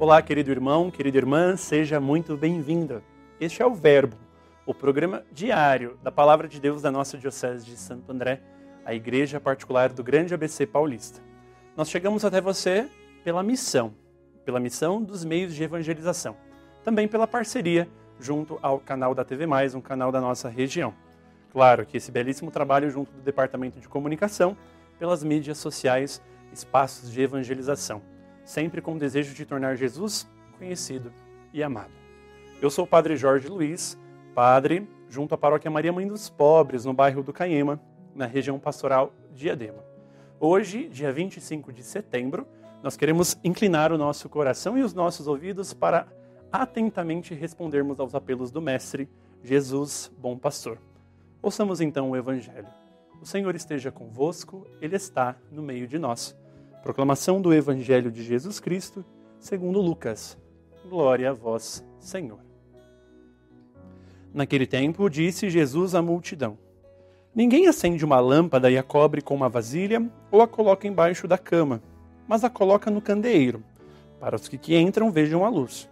Olá, querido irmão, querida irmã, seja muito bem-vinda. Este é o Verbo, o programa diário da Palavra de Deus da nossa Diocese de Santo André, a Igreja Particular do Grande ABC Paulista. Nós chegamos até você pela missão, pela missão dos meios de evangelização, também pela parceria junto ao canal da TV Mais, um canal da nossa região. Claro que esse belíssimo trabalho junto do Departamento de Comunicação, pelas mídias sociais, espaços de evangelização sempre com o desejo de tornar Jesus conhecido e amado. Eu sou o Padre Jorge Luiz, padre junto à Paróquia Maria Mãe dos Pobres, no bairro do Caema, na região pastoral Diadema. Hoje, dia 25 de setembro, nós queremos inclinar o nosso coração e os nossos ouvidos para atentamente respondermos aos apelos do Mestre, Jesus, bom pastor. Ouçamos então o Evangelho. O Senhor esteja convosco, Ele está no meio de nós. Proclamação do Evangelho de Jesus Cristo, segundo Lucas. Glória a vós, Senhor. Naquele tempo, disse Jesus à multidão: Ninguém acende uma lâmpada e a cobre com uma vasilha ou a coloca embaixo da cama, mas a coloca no candeeiro, para os que, entram vejam a luz.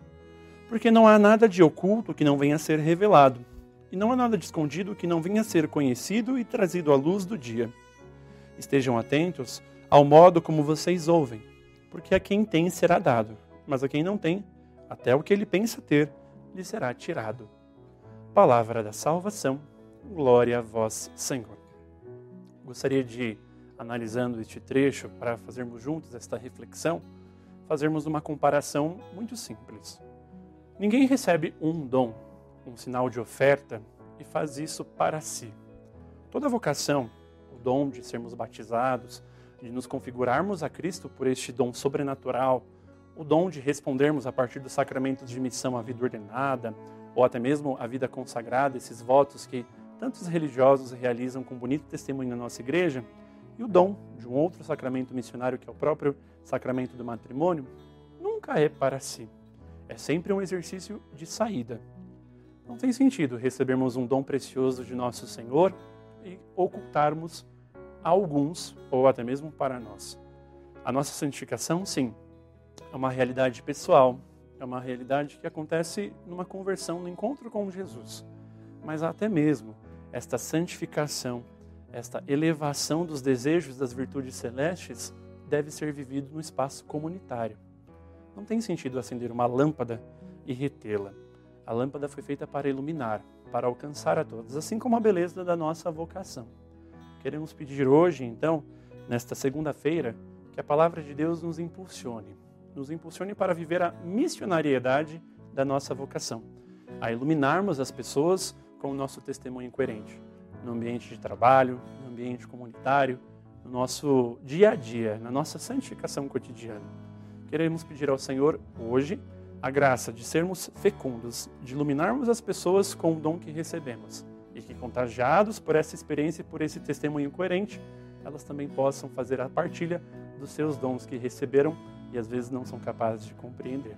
Porque não há nada de oculto que não venha a ser revelado, e não há nada de escondido que não venha a ser conhecido e trazido à luz do dia. Estejam atentos ao modo como vocês ouvem, porque a quem tem será dado, mas a quem não tem, até o que ele pensa ter, lhe será tirado. Palavra da salvação, glória a vós, Senhor. Gostaria de, analisando este trecho, para fazermos juntos esta reflexão, fazermos uma comparação muito simples. Ninguém recebe um dom, um sinal de oferta, e faz isso para si. Toda vocação, o dom de sermos batizados, de nos configurarmos a Cristo por este dom sobrenatural, o dom de respondermos a partir dos sacramentos de missão à vida ordenada, ou até mesmo à vida consagrada, esses votos que tantos religiosos realizam com bonito testemunho na nossa igreja, e o dom de um outro sacramento missionário, que é o próprio sacramento do matrimônio, nunca é para si. É sempre um exercício de saída. Não tem sentido recebermos um dom precioso de nosso Senhor e ocultarmos alguns, ou até mesmo para nós. A nossa santificação, sim, é uma realidade pessoal, é uma realidade que acontece numa conversão, no encontro com Jesus. Mas até mesmo esta santificação, esta elevação dos desejos das virtudes celestes deve ser vivido no espaço comunitário. Não tem sentido acender uma lâmpada e retê-la. A lâmpada foi feita para iluminar, para alcançar a todos, assim como a beleza da nossa vocação. Queremos pedir hoje, então, nesta segunda-feira, que a palavra de Deus nos impulsione, nos impulsione para viver a missionariedade da nossa vocação, a iluminarmos as pessoas com o nosso testemunho coerente, no ambiente de trabalho, no ambiente comunitário, no nosso dia a dia, na nossa santificação cotidiana. Queremos pedir ao Senhor hoje a graça de sermos fecundos, de iluminarmos as pessoas com o dom que recebemos e que, contagiados por essa experiência e por esse testemunho coerente, elas também possam fazer a partilha dos seus dons que receberam e às vezes não são capazes de compreender.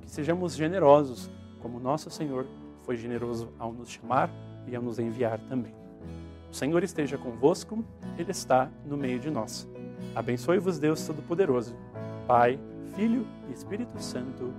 Que sejamos generosos, como nosso Senhor foi generoso ao nos chamar e ao nos enviar também. O Senhor esteja convosco, Ele está no meio de nós. Abençoe-vos, Deus Todo-Poderoso, Pai, Filho e Espírito Santo.